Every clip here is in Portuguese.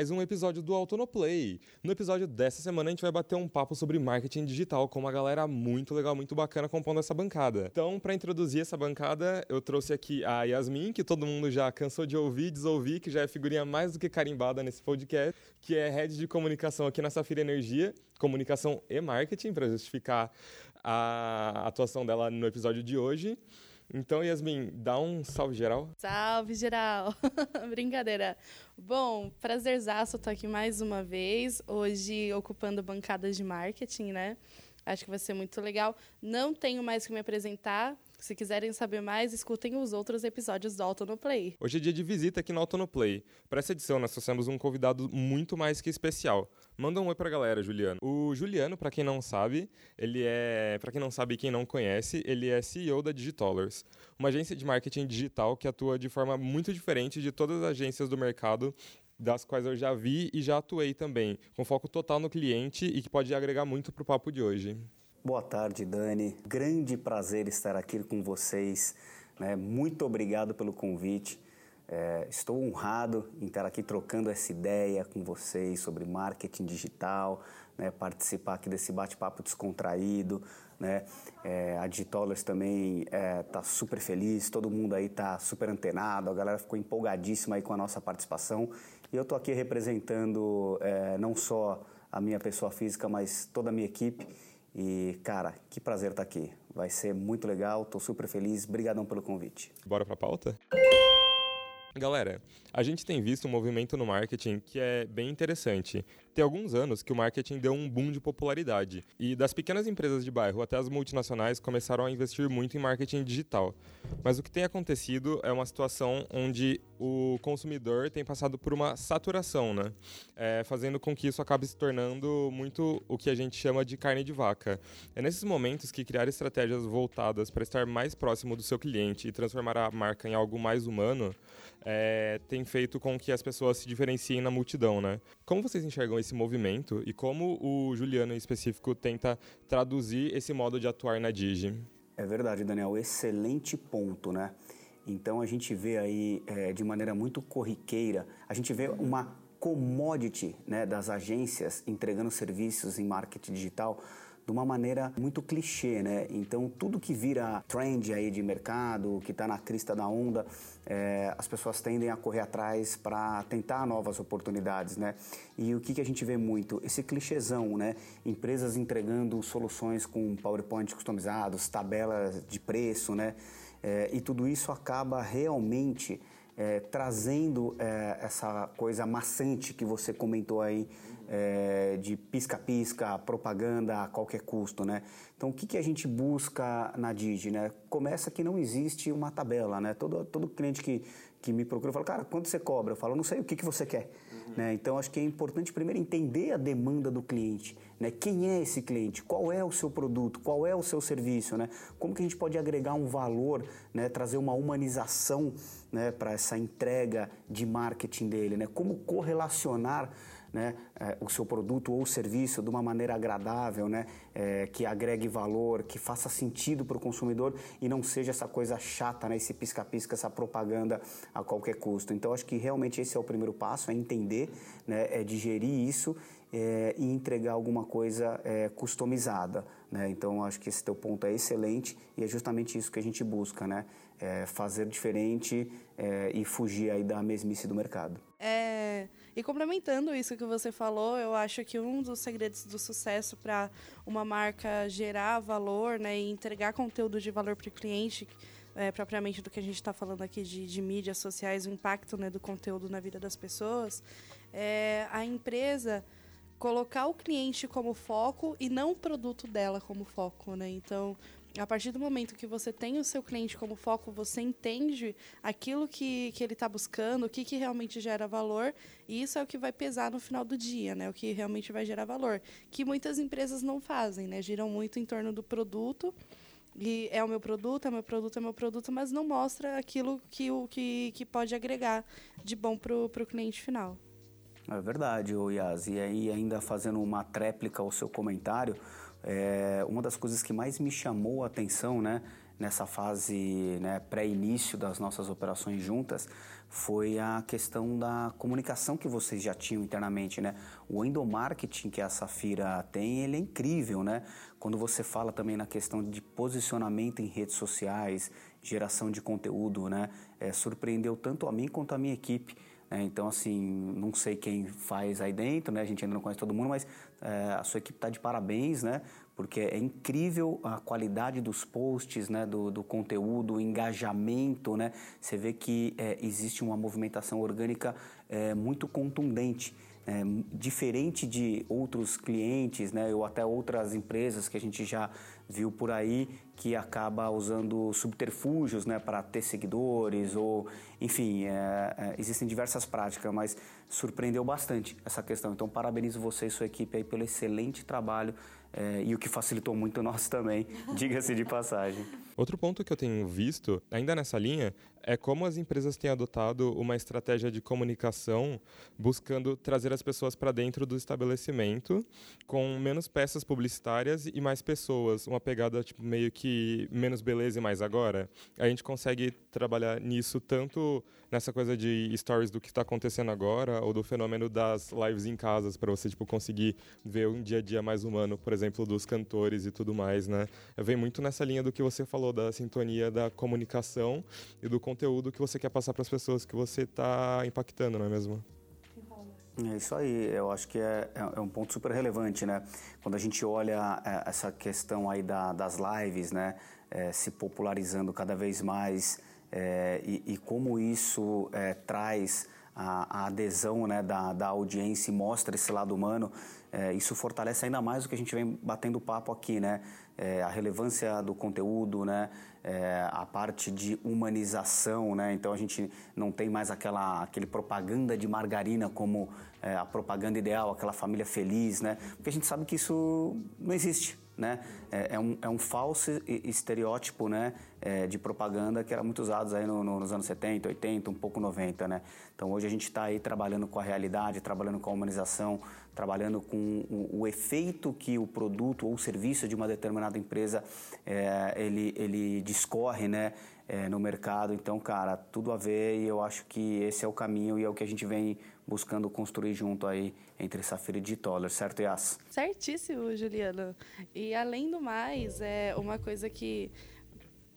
mais um episódio do Autonoplay. No episódio dessa semana a gente vai bater um papo sobre marketing digital com uma galera muito legal, muito bacana compondo essa bancada. Então, para introduzir essa bancada, eu trouxe aqui a Yasmin, que todo mundo já cansou de ouvir desouvir, que já é figurinha mais do que carimbada nesse podcast, que é head de comunicação aqui na Safira Energia, comunicação e marketing, para justificar a atuação dela no episódio de hoje. Então, Yasmin, dá um salve geral. Salve geral! Brincadeira. Bom, prazerzaço estar aqui mais uma vez, hoje ocupando bancadas de marketing, né? Acho que vai ser muito legal. Não tenho mais que me apresentar, se quiserem saber mais, escutem os outros episódios do Auto no Play. Hoje é dia de visita aqui no Auto no Play. Para essa edição, nós trouxemos um convidado muito mais que especial. Manda um oi pra galera, Juliano. O Juliano, para quem não sabe, ele é, para quem não sabe e quem não conhece, ele é CEO da Digitollers, uma agência de marketing digital que atua de forma muito diferente de todas as agências do mercado das quais eu já vi e já atuei também, com foco total no cliente e que pode agregar muito para o papo de hoje. Boa tarde, Dani. Grande prazer estar aqui com vocês. Né? Muito obrigado pelo convite. É, estou honrado em estar aqui trocando essa ideia com vocês sobre marketing digital, né? participar aqui desse bate-papo descontraído. Né? É, a Digitollers também está é, tá super feliz, todo mundo aí está super antenado, a galera ficou empolgadíssima aí com a nossa participação. E eu estou aqui representando é, não só a minha pessoa física, mas toda a minha equipe e, cara, que prazer estar aqui. Vai ser muito legal, estou super feliz. Obrigadão pelo convite. Bora para a pauta? Galera, a gente tem visto um movimento no marketing que é bem interessante. Tem alguns anos que o marketing deu um boom de popularidade e das pequenas empresas de bairro até as multinacionais começaram a investir muito em marketing digital. Mas o que tem acontecido é uma situação onde o consumidor tem passado por uma saturação, né? É, fazendo com que isso acabe se tornando muito o que a gente chama de carne de vaca. É nesses momentos que criar estratégias voltadas para estar mais próximo do seu cliente e transformar a marca em algo mais humano é, tem feito com que as pessoas se diferenciem na multidão, né? Como vocês enxergam esse movimento e como o Juliano em específico tenta traduzir esse modo de atuar na Digi? É verdade, Daniel, excelente ponto, né? Então a gente vê aí é, de maneira muito corriqueira, a gente vê uma commodity né, das agências entregando serviços em marketing digital de uma maneira muito clichê, né? Então tudo que vira trend aí de mercado, que está na crista da onda, é, as pessoas tendem a correr atrás para tentar novas oportunidades, né? E o que, que a gente vê muito? Esse clichêzão, né? Empresas entregando soluções com PowerPoint customizados, tabelas de preço, né? É, e tudo isso acaba realmente é, trazendo é, essa coisa maçante que você comentou aí é, de pisca-pisca, propaganda a qualquer custo, né? Então, o que, que a gente busca na Digi, né? Começa que não existe uma tabela, né? Todo, todo cliente que, que me procura fala, cara, quanto você cobra? Eu falo, não sei, o que, que você quer? Né? Então, acho que é importante primeiro entender a demanda do cliente, né? Quem é esse cliente? Qual é o seu produto? Qual é o seu serviço, né? Como que a gente pode agregar um valor, né? Trazer uma humanização, né? Para essa entrega de marketing dele, né? Como correlacionar né, é, o seu produto ou serviço de uma maneira agradável, né, é, que agregue valor, que faça sentido para o consumidor e não seja essa coisa chata, né, esse pisca-pisca, essa propaganda a qualquer custo. Então, acho que realmente esse é o primeiro passo, é entender, né, é digerir isso é, e entregar alguma coisa é, customizada. Né? Então, acho que esse teu ponto é excelente e é justamente isso que a gente busca, né? É fazer diferente é, e fugir aí da mesmice do mercado. É, e complementando isso que você falou, eu acho que um dos segredos do sucesso para uma marca gerar valor né, e entregar conteúdo de valor para o cliente, é, propriamente do que a gente está falando aqui de, de, mídias sociais, o impacto né, do conteúdo na vida das pessoas, é a empresa colocar o cliente como foco e não o produto dela como foco, né? Então, a partir do momento que você tem o seu cliente como foco, você entende aquilo que, que ele está buscando, o que, que realmente gera valor, e isso é o que vai pesar no final do dia, né? O que realmente vai gerar valor. Que muitas empresas não fazem, né? Giram muito em torno do produto. E é o meu produto, é meu produto, é meu produto, mas não mostra aquilo que, o, que, que pode agregar de bom para o cliente final. É verdade, Yas. E aí, ainda fazendo uma tréplica ao seu comentário, é, uma das coisas que mais me chamou a atenção, né, nessa fase né, pré-início das nossas operações juntas foi a questão da comunicação que vocês já tinham internamente, né? O endomarketing que a Safira tem, ele é incrível, né? Quando você fala também na questão de posicionamento em redes sociais, geração de conteúdo, né? É, surpreendeu tanto a mim quanto a minha equipe. Né? Então, assim, não sei quem faz aí dentro, né? A gente ainda não conhece todo mundo, mas é, a sua equipe está de parabéns, né? porque é incrível a qualidade dos posts, né, do, do conteúdo, o engajamento, né? Você vê que é, existe uma movimentação orgânica é, muito contundente. É, diferente de outros clientes, né, ou até outras empresas que a gente já viu por aí, que acaba usando subterfúgios né, para ter seguidores, ou enfim, é, é, existem diversas práticas, mas surpreendeu bastante essa questão. Então, parabenizo você e sua equipe aí pelo excelente trabalho é, e o que facilitou muito nós também, diga-se de passagem. Outro ponto que eu tenho visto, ainda nessa linha, é como as empresas têm adotado uma estratégia de comunicação buscando trazer as pessoas para dentro do estabelecimento com menos peças publicitárias e mais pessoas, uma pegada tipo, meio que menos beleza e mais agora. A gente consegue trabalhar nisso tanto nessa coisa de stories do que está acontecendo agora ou do fenômeno das lives em casas para você tipo conseguir ver um dia a dia mais humano, por exemplo, dos cantores e tudo mais, né? Vem muito nessa linha do que você falou da sintonia da comunicação e do conteúdo que você quer passar para as pessoas que você está impactando, não é mesmo? É isso aí, eu acho que é, é, é um ponto super relevante, né? Quando a gente olha é, essa questão aí da, das lives, né, é, se popularizando cada vez mais é, e, e, como isso traz a, a, adesão né, da, da audiência e mostra esse lado humano, isso fortalece ainda mais o que a gente vem batendo papo aqui, né? A relevância do conteúdo, né? É, a parte de humanização, né? Então a gente não tem mais aquela aquele propaganda de margarina como é, a propaganda ideal, aquela família feliz, né? Porque a gente sabe que isso não existe né? É, é, um, é um falso estereótipo, né? É, de propaganda que era muito usado aí no, no, nos anos 70, 80, um pouco 90, né? Então hoje a gente está aí trabalhando com a realidade, trabalhando com a humanização, trabalhando com o, o, efeito que o produto ou o serviço de uma determinada empresa é, ele, ele discorre, né? É, no mercado. Então, cara, tudo a ver e eu acho que esse é o caminho e é o que a gente vem buscando construir junto aí entre Safira e Toller, certo, Yas? Certíssimo, Juliano. E além do mais, é uma coisa que,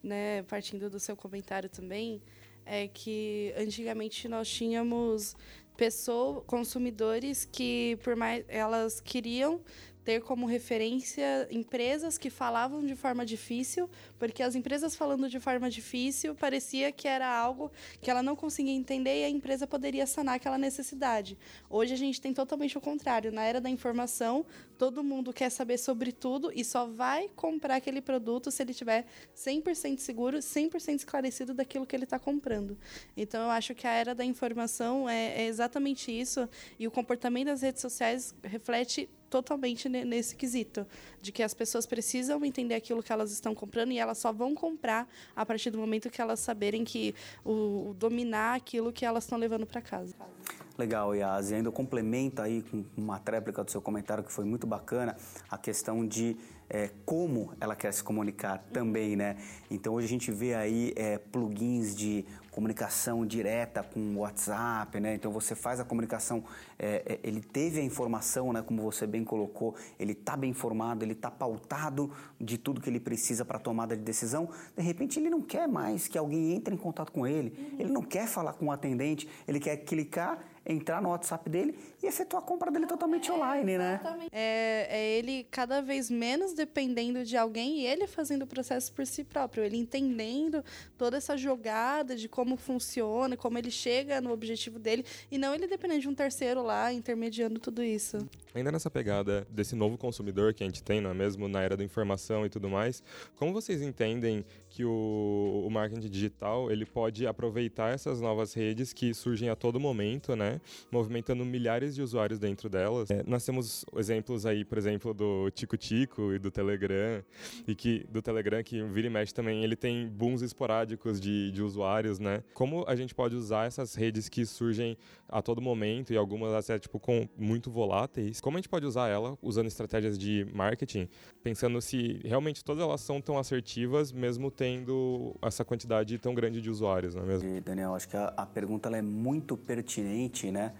né, partindo do seu comentário também, é que antigamente nós tínhamos pessoas, consumidores que por mais elas queriam ter como referência empresas que falavam de forma difícil, porque as empresas falando de forma difícil parecia que era algo que ela não conseguia entender e a empresa poderia sanar aquela necessidade. Hoje a gente tem totalmente o contrário. Na era da informação, todo mundo quer saber sobre tudo e só vai comprar aquele produto se ele tiver 100% seguro, 100% esclarecido daquilo que ele está comprando. Então eu acho que a era da informação é, é exatamente isso e o comportamento das redes sociais reflete totalmente nesse quesito, de que as pessoas precisam entender aquilo que elas estão comprando e elas só vão comprar a partir do momento que elas saberem que o, o dominar aquilo que elas estão levando para casa. Legal, Yas. E ainda complementa aí com uma tréplica do seu comentário que foi muito bacana, a questão de é, como ela quer se comunicar também, né? Então hoje a gente vê aí é, plugins de comunicação direta com WhatsApp, né? Então você faz a comunicação, é, é ele teve a informação, né? Como você bem colocou, ele está bem informado, ele está pautado de tudo que ele precisa para tomada de decisão. De repente ele não quer mais que alguém entre em contato com ele, ele não quer falar com o atendente, ele quer clicar entrar no WhatsApp dele e efetuar a compra dele totalmente é, online, né? É, é ele cada vez menos dependendo de alguém e ele fazendo o processo por si próprio, ele entendendo toda essa jogada de como funciona, como ele chega no objetivo dele e não ele dependendo de um terceiro lá intermediando tudo isso. Ainda nessa pegada desse novo consumidor que a gente tem, não é mesmo, na era da informação e tudo mais, como vocês entendem que o, o marketing digital ele pode aproveitar essas novas redes que surgem a todo momento, né? Movimentando milhares de usuários dentro delas. É, nós temos exemplos aí, por exemplo, do Tico Tico e do Telegram, e que do Telegram que vira e mexe também, ele tem booms esporádicos de, de usuários, né? Como a gente pode usar essas redes que surgem a todo momento e algumas até tipo com muito voláteis? Como a gente pode usar ela usando estratégias de marketing, pensando se realmente todas elas são tão assertivas, mesmo tendo essa quantidade tão grande de usuários, não é mesmo? E, Daniel, acho que a, a pergunta é muito pertinente, né?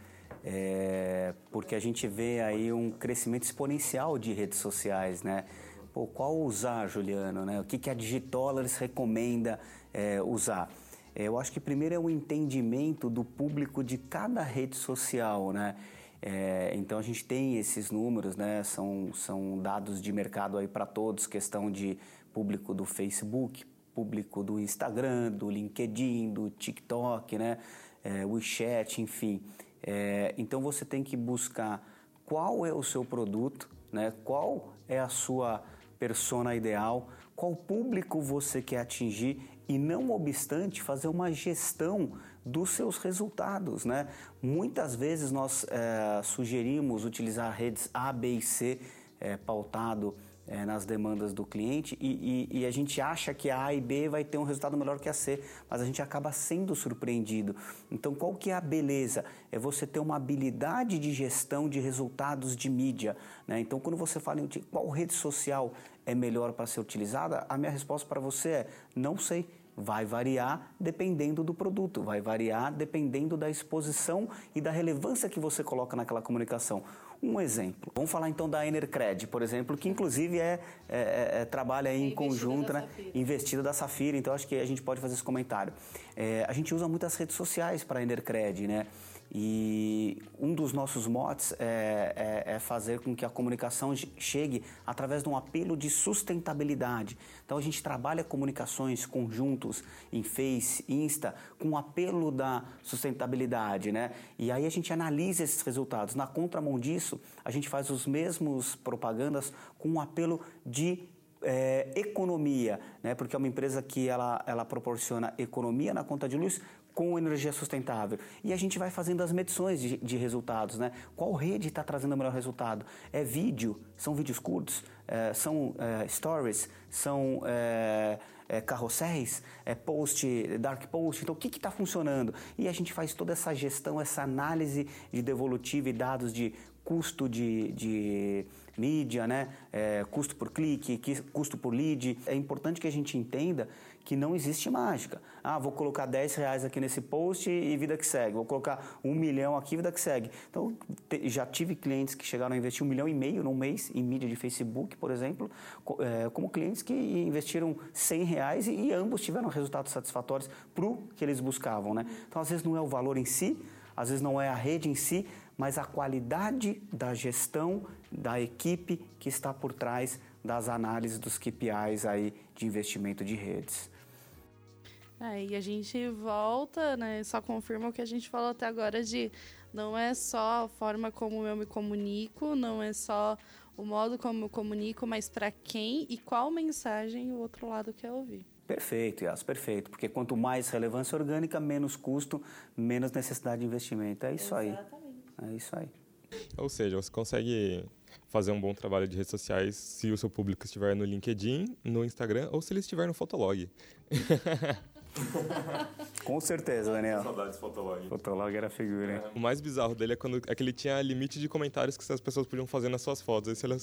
É, porque a gente vê aí um crescimento exponencial de redes sociais, né? Pô, qual usar, Juliano? Né? O que, que a Digitollars recomenda é, usar? É, eu acho que primeiro é o entendimento do público de cada rede social, né? É, então a gente tem esses números, né? São, são dados de mercado aí para todos, questão de público do Facebook, público do Instagram, do LinkedIn, do TikTok, né? É, WeChat, enfim. É, então você tem que buscar qual é o seu produto, né? Qual é a sua persona ideal, qual público você quer atingir e não obstante fazer uma gestão dos seus resultados, né? Muitas vezes nós é, sugerimos utilizar redes A, B e C é, pautado é, nas demandas do cliente e, e, e, a gente acha que a A e B vai ter um resultado melhor que a C, mas a gente acaba sendo surpreendido. Então, qual que é a beleza? É você ter uma habilidade de gestão de resultados de mídia. Né? Então, quando você fala em qual rede social é melhor para ser utilizada, a minha resposta para você é não sei. Vai variar dependendo do produto, vai variar dependendo da exposição e da relevância que você coloca naquela comunicação. Um exemplo. Vamos falar então da Enercred, por exemplo, que inclusive é, é, é, é trabalha em é conjunto, né? Investida da Safira. Então acho que a gente pode fazer esse comentário. É, a gente usa muitas redes sociais para a Enercred, né? E um dos nossos motes é, é, é, fazer com que a comunicação chegue através de um apelo de sustentabilidade. Então a gente trabalha comunicações conjuntos em Face, Insta, com o apelo da sustentabilidade, né? E aí a gente analisa esses resultados. Na contramão disso, a gente faz os mesmos propagandas com um apelo de é, economia, né? porque é uma empresa que ela, ela proporciona economia na conta de luz com energia sustentável. E a gente vai fazendo as medições de, de resultados, né? Qual rede está trazendo o melhor resultado? É vídeo? São vídeos curtos? É, são é, stories? São é, é carrosséis? É post, dark post? Então, o que está funcionando? E a gente faz toda essa gestão, essa análise de devolutiva e dados de custo de, de mídia, né? É, custo por clique, custo por lead. É importante que a gente entenda que não existe mágica. Ah, vou colocar 10 reais aqui nesse post e vida que segue. Vou colocar um milhão aqui, vida que segue. Então, te, já tive clientes que chegaram a investir um milhão e meio num mês em mídia de Facebook, por exemplo, é, como clientes que investiram 100 reais e, e ambos tiveram resultados satisfatórios para o que eles buscavam. Né? Então, às vezes não é o valor em si, às vezes não é a rede em si, mas a qualidade da gestão da equipe que está por trás das análises dos KPIs aí de investimento de redes. É, e a gente volta, né? Só confirma o que a gente falou até agora de não é só a forma como eu me comunico, não é só o modo como eu comunico, mas para quem e qual mensagem o outro lado quer ouvir. Perfeito, Yas, perfeito. Porque quanto mais relevância orgânica, menos custo, menos necessidade de investimento. É isso Exatamente. aí. É isso aí. Ou seja, você consegue fazer um bom trabalho de redes sociais se o seu público estiver no LinkedIn, no Instagram ou se ele estiver no Fotolog. Com certeza, Daniel. Saudades Fotolog. Fotolog era figura, hein? O mais bizarro dele é quando é que ele tinha limite de comentários que as pessoas podiam fazer nas suas fotos. Aí você olha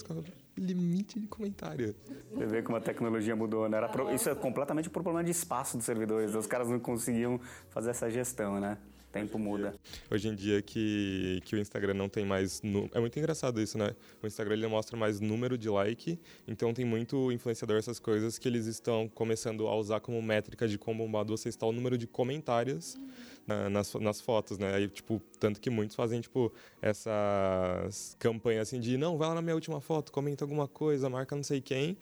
e limite de comentário. Você vê como a tecnologia mudou, né? Pro... Isso é completamente por problema de espaço dos servidores. Os caras não conseguiam fazer essa gestão, né? Tempo muda. Hoje em dia que, que o Instagram não tem mais... É muito engraçado isso, né? O Instagram ele mostra mais número de like, então tem muito influenciador essas coisas que eles estão começando a usar como métrica de quão bombado você está o número de comentários na, nas, nas fotos, né? Aí, tipo, tanto que muitos fazem, tipo, essas campanhas assim de não, vai lá na minha última foto, comenta alguma coisa, marca não sei quem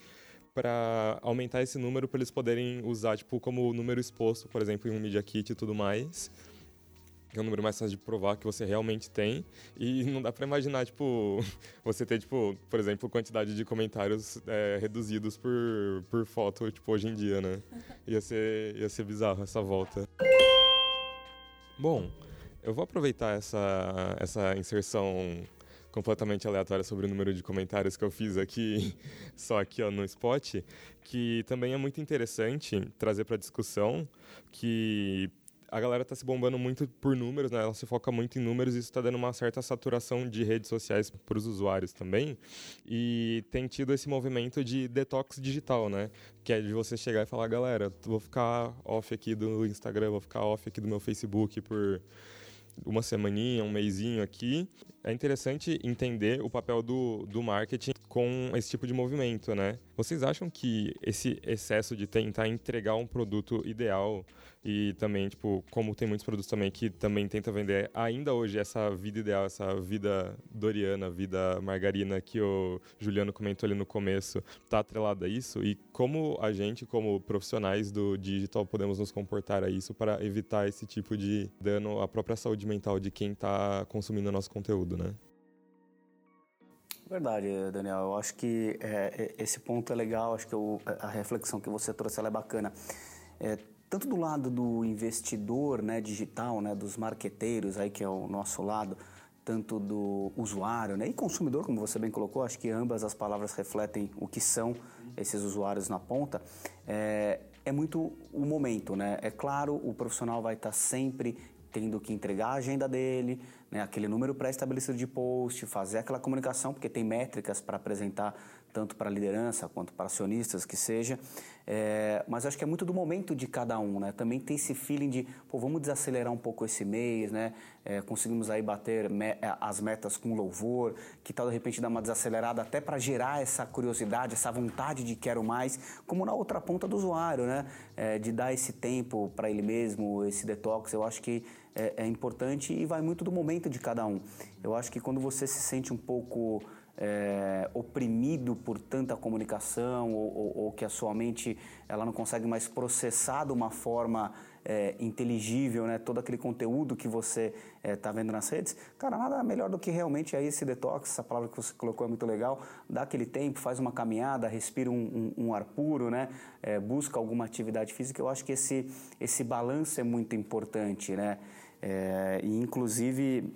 para aumentar esse número para eles poderem usar tipo como número exposto, por exemplo, em um media kit e tudo mais é um número mais fácil de provar que você realmente tem. E não dá para imaginar, tipo, você ter, tipo, por exemplo, quantidade de comentários é, reduzidos por, por foto, tipo, hoje em dia, né? Ia ser, ia ser bizarro essa volta. Bom, Eu vou aproveitar essa, essa inserção completamente aleatória sobre o número de comentários que eu fiz aqui, só aqui ó, no spot, que também é muito interessante trazer para discussão que a galera está se bombando muito por números, né? Ela se foca muito em números e isso está dando uma certa saturação de redes sociais para os usuários também. E tem tido esse movimento de detox digital, né? Que é de você chegar e falar, galera, vou ficar off aqui do Instagram, vou ficar off aqui do meu Facebook por uma semaninha, um mêsinho aqui. É interessante entender o papel do, do marketing com esse tipo de movimento, né? Vocês acham que esse excesso de tentar entregar um produto ideal e também, tipo, como tem muitos produtos também que também tenta vender ainda hoje essa vida ideal, essa vida doriana, vida margarina que o Juliano comentou ali no começo, tá atrelada a isso? E como a gente, como profissionais do digital, podemos nos comportar a isso para evitar esse tipo de dano à própria saúde mental de quem está consumindo nosso conteúdo, né? Verdade, Daniel. Eu acho que é, é esse ponto é legal, acho que eu, a reflexão que você trouxe é bacana. É, tanto do lado do investidor né, digital, né, dos marqueteiros, aí, que é o nosso lado, tanto do usuário né, e consumidor, como você bem colocou, acho que ambas as palavras refletem o que são esses usuários na ponta, é, é muito o momento. Né? É claro, o profissional vai estar sempre tendo que entregar a agenda dele, né, aquele número pré-estabelecido de post, fazer aquela comunicação, porque tem métricas para apresentar tanto para a liderança quanto para acionistas que seja. É, mas acho que é muito do momento de cada um, né? Também tem esse feeling de, pô, vamos desacelerar um pouco esse mês, né? É, conseguimos aí bater me é, as metas com louvor, que tal de repente dar uma desacelerada até para gerar essa curiosidade, essa vontade de quero mais, como na outra ponta do usuário, né? É, de dar esse tempo para ele mesmo, esse detox, eu acho que é, é importante e vai muito do momento de cada um. Eu acho que quando você se sente um pouco é, oprimido por tanta comunicação ou, ou, ou, que a sua mente ela não consegue mais processar de uma forma é, inteligível né, todo aquele conteúdo que você está é, vendo nas redes, cara, nada melhor do que realmente aí esse detox, essa palavra que você colocou é muito legal, dá aquele tempo, faz uma caminhada, respira um, um, um ar puro, né, é, busca alguma atividade física, eu acho que esse, esse balanço é muito importante, né, é, e inclusive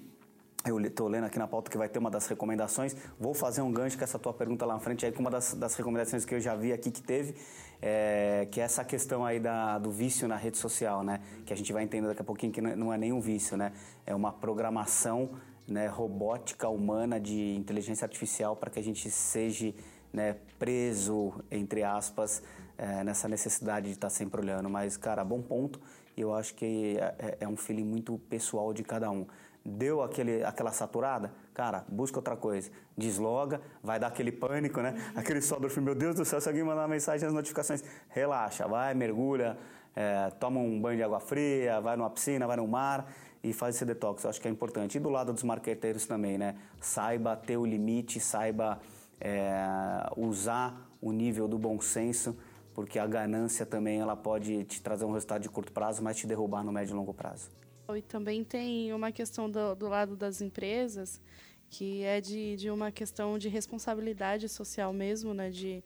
eu estou lendo aqui na pauta que vai ter uma das recomendações. Vou fazer um gancho com essa tua pergunta lá na frente, aí com uma das, das recomendações que eu já vi aqui que teve, é, que é essa questão aí da, do vício na rede social, né? Que a gente vai entender daqui a pouquinho que não é nenhum vício, né? É uma programação né, robótica humana de inteligência artificial para que a gente seja né, preso, entre aspas, é, nessa necessidade de estar tá sempre olhando. Mas, cara, bom ponto. Eu acho que é, é, é um feeling muito pessoal de cada um deu aquele, aquela saturada, cara, busca outra coisa. Desloga, vai dar aquele pânico, né? Aquele só do filme, meu Deus do céu, se alguém mandar uma mensagem nas notificações, relaxa, vai, mergulha, é, toma um banho de água fria, vai numa piscina, vai no mar e faz esse detox. Eu acho que é importante. E do lado dos marqueteiros também, né? Saiba ter o limite, saiba é, usar o nível do bom senso, porque a ganância também ela pode te trazer um resultado de curto prazo, mas te derrubar no médio e longo prazo. E também tem uma questão do, do lado das empresas, que é de, de uma questão de responsabilidade social mesmo, né? De,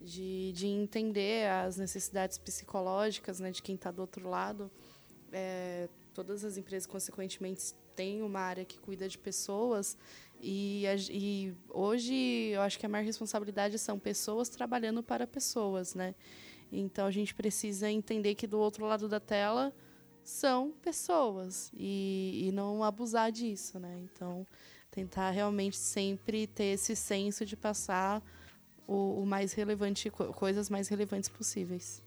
de, de entender as necessidades psicológicas né? de quem está do outro lado. É, todas as empresas, consequentemente, têm uma área que cuida de pessoas e, e, hoje eu acho que a maior responsabilidade são pessoas trabalhando para pessoas, né? Então a gente precisa entender que do outro lado da tela são pessoas e, e não abusar disso, né? Então, tentar realmente sempre ter esse senso de passar o, o mais relevante, coisas mais relevantes possíveis.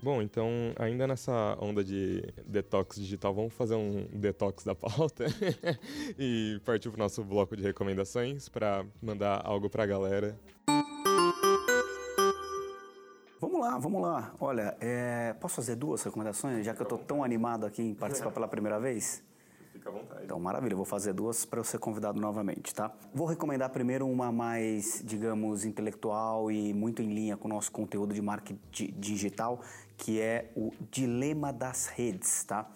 Bom, então, ainda nessa onda de detox digital, vamos fazer um detox da pauta e partir para o nosso bloco de recomendações para mandar algo para a galera. Vamos lá, vamos lá. Olha, é, posso fazer duas recomendações, já que eu estou tão animado aqui em participar pela primeira vez? Fica à vontade. Então, maravilha, vou fazer duas para eu ser convidado novamente, tá? Vou recomendar primeiro uma mais, digamos, intelectual e muito em linha com o nosso conteúdo de marketing digital, que é o Dilema das Redes, tá?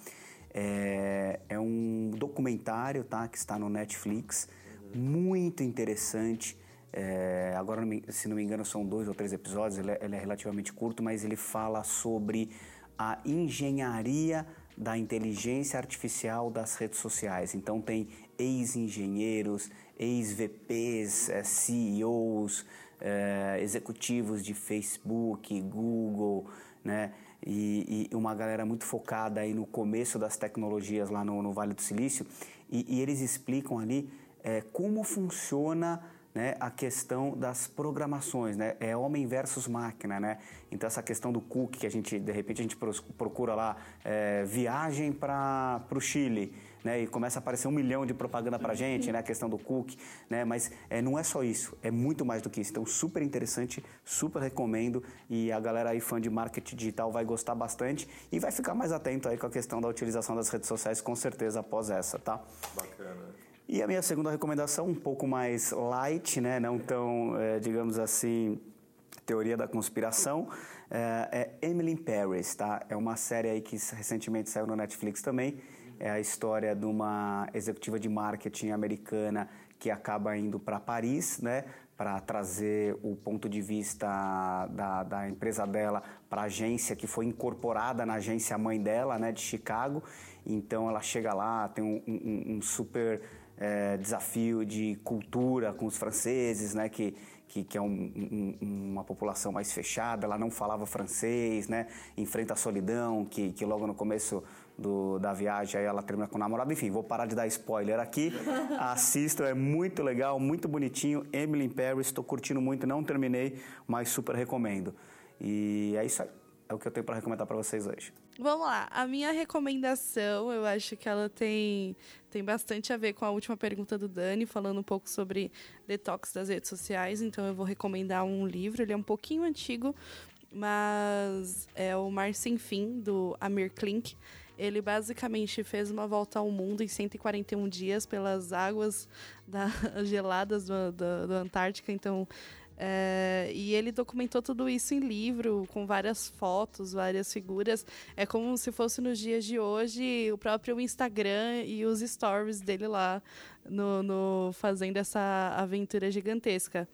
É, é um documentário, tá? Que está no Netflix, muito interessante é, agora, se não me engano, são dois ou três episódios, ele é, ele é relativamente curto, mas ele fala sobre a engenharia da inteligência artificial das redes sociais. Então tem ex-engenheiros, ex-VPs, eh, CEOs, eh, executivos de Facebook, Google, né? E, e, uma galera muito focada aí no começo das tecnologias lá no, no Vale do Silício. E, e eles explicam ali eh, como funciona né, a questão das programações, né? É homem versus máquina, né? Então essa questão do cookie que a gente de repente a gente procura lá é, viagem para o Chile, né? E começa a aparecer um milhão de propaganda para gente, né? A questão do cookie, né? Mas é, não é só isso, é muito mais do que isso. Então super interessante, super recomendo e a galera aí fã de marketing digital vai gostar bastante e vai ficar mais atento aí com a questão da utilização das redes sociais com certeza após essa, tá? Bacana. E a minha segunda recomendação, um pouco mais light, né? não tão, é, digamos assim, teoria da conspiração, é, é Emily Paris. Tá? É uma série aí que recentemente saiu no Netflix também. É a história de uma executiva de marketing americana que acaba indo para Paris, né? para trazer o ponto de vista da, da empresa dela para a agência que foi incorporada na agência mãe dela, né, de Chicago. Então ela chega lá, tem um, um, um super é, desafio de cultura com os franceses, né, que, que, que é um, um, uma população mais fechada, ela não falava francês, né, enfrenta a solidão, que, que logo no começo do, da viagem ela termina com o namorado. Enfim, vou parar de dar spoiler aqui. Assistam, é muito legal, muito bonitinho. Emily in Paris, estou curtindo muito, não terminei, mas super recomendo. E é isso aí. É o que eu tenho para recomendar para vocês hoje. Vamos lá. A minha recomendação, eu acho que ela tem, tem bastante a ver com a última pergunta do Dani, falando um pouco sobre detox das redes sociais. Então, eu vou recomendar um livro. Ele é um pouquinho antigo, mas é o Mar Sem Fim, do Amir Klink. Ele basicamente fez uma volta ao mundo em 141 dias pelas águas da, geladas do, do, do Antártica. Então, é, e ele documentou tudo isso em livro, com várias fotos, várias figuras. É como se fosse nos dias de hoje o próprio Instagram e os stories dele lá no, no fazendo essa aventura gigantesca.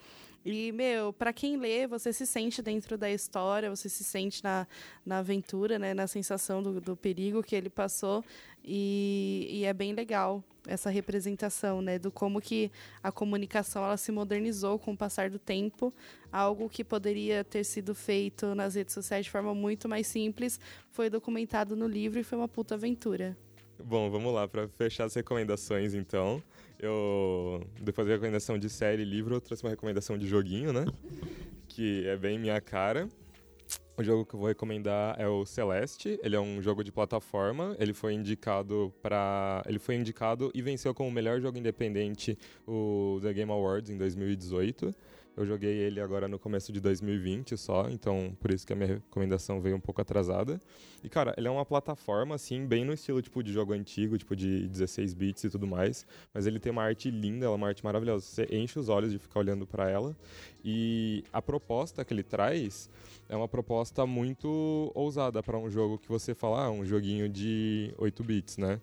E, meu, para quem lê, você se sente dentro da história, você se sente na, na aventura, né? Na sensação do, do perigo que ele passou. E, e, é bem legal essa representação, né? Do como que a comunicação ela se modernizou com o passar do tempo. Algo que poderia ter sido feito nas redes sociais de forma muito mais simples foi documentado no livro e foi uma puta aventura. Bom, vamos lá, para fechar as recomendações, então. Eu, depois da recomendação de série e livro, eu trouxe uma recomendação de joguinho, né? Que é bem minha cara. O jogo que eu vou recomendar é o Celeste. Ele é um jogo de plataforma. Ele foi indicado para, ele foi indicado e venceu como melhor jogo independente o The Game Awards em 2018. Eu joguei ele agora no começo de 2020 só, então por isso que a minha recomendação veio um pouco atrasada. E cara, ele é uma plataforma assim, bem no estilo tipo de jogo antigo, tipo de 16 bits e tudo mais, mas ele tem uma arte linda, ela é uma arte maravilhosa. Você enche os olhos de ficar olhando para ela. E a proposta que ele traz é uma proposta muito ousada para um jogo que você fala, ah, um joguinho de 8 bits, né?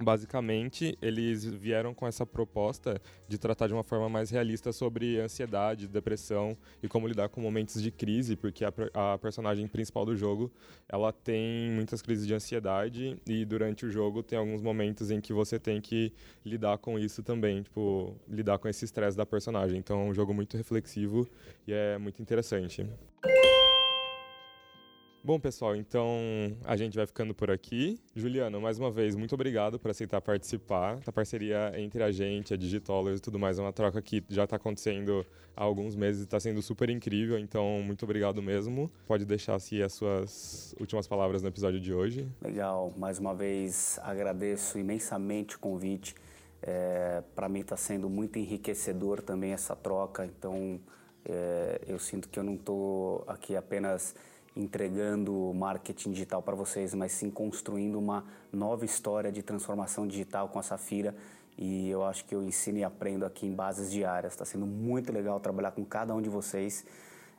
Basicamente, eles vieram com essa proposta de tratar de uma forma mais realista sobre ansiedade, depressão e como lidar com momentos de crise, porque a, a, personagem principal do jogo, ela tem muitas crises de ansiedade e durante o jogo tem alguns momentos em que você tem que lidar com isso também, tipo, lidar com esse estresse da personagem. Então, é um jogo muito reflexivo e é muito interessante. Bom, pessoal, então a gente vai ficando por aqui. Juliano, mais uma vez, muito obrigado por aceitar participar. A parceria entre a gente, a Digitollers e tudo mais é uma troca que já está acontecendo há alguns meses e está sendo super incrível, então muito obrigado mesmo. Pode deixar assim as suas últimas palavras no episódio de hoje. Legal, mais uma vez agradeço imensamente o convite. É, Para mim está sendo muito enriquecedor também essa troca, então é, eu sinto que eu não estou aqui apenas entregando marketing digital para vocês, mas sim construindo uma nova história de transformação digital com a Safira. E eu acho que eu ensino e aprendo aqui em bases diárias. Está sendo muito legal trabalhar com cada um de vocês.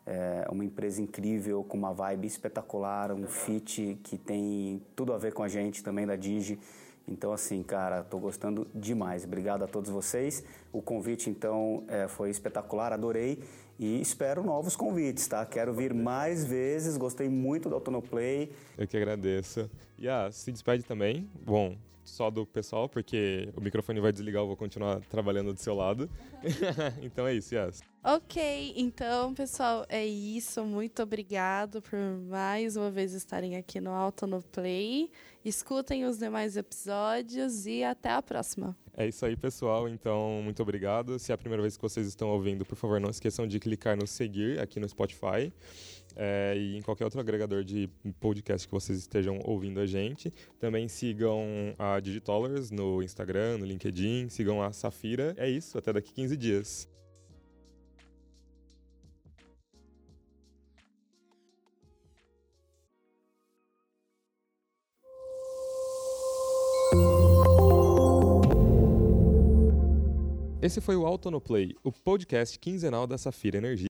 É uma empresa incrível, com uma vibe espetacular, um fit que tem tudo a ver com a gente também da Digi. Então, assim, cara, estou gostando demais. Obrigado a todos vocês. O convite, então, é, foi espetacular, adorei. E espero novos convites, tá? Quero vir mais vezes. Gostei muito do Autonoplay. Eu que agradeço. E ah, se despede também. Bom, só do pessoal, porque o microfone vai desligar, eu vou continuar trabalhando do seu lado. então é isso, Yas. Ok, então, pessoal, é isso. Muito obrigado por mais uma vez estarem aqui no Auto no Play. Escutem os demais episódios e até a próxima. É isso aí, pessoal. Então, muito obrigado. Se é a primeira vez que vocês estão ouvindo, por favor, não esqueçam de clicar no seguir aqui no Spotify é, e em qualquer outro agregador de podcast que vocês estejam ouvindo a gente. Também sigam a Digitollers no Instagram, no LinkedIn, sigam a Safira. É isso, até daqui 15 dias. Esse foi o Autonoplay, o podcast quinzenal da Safira Energia.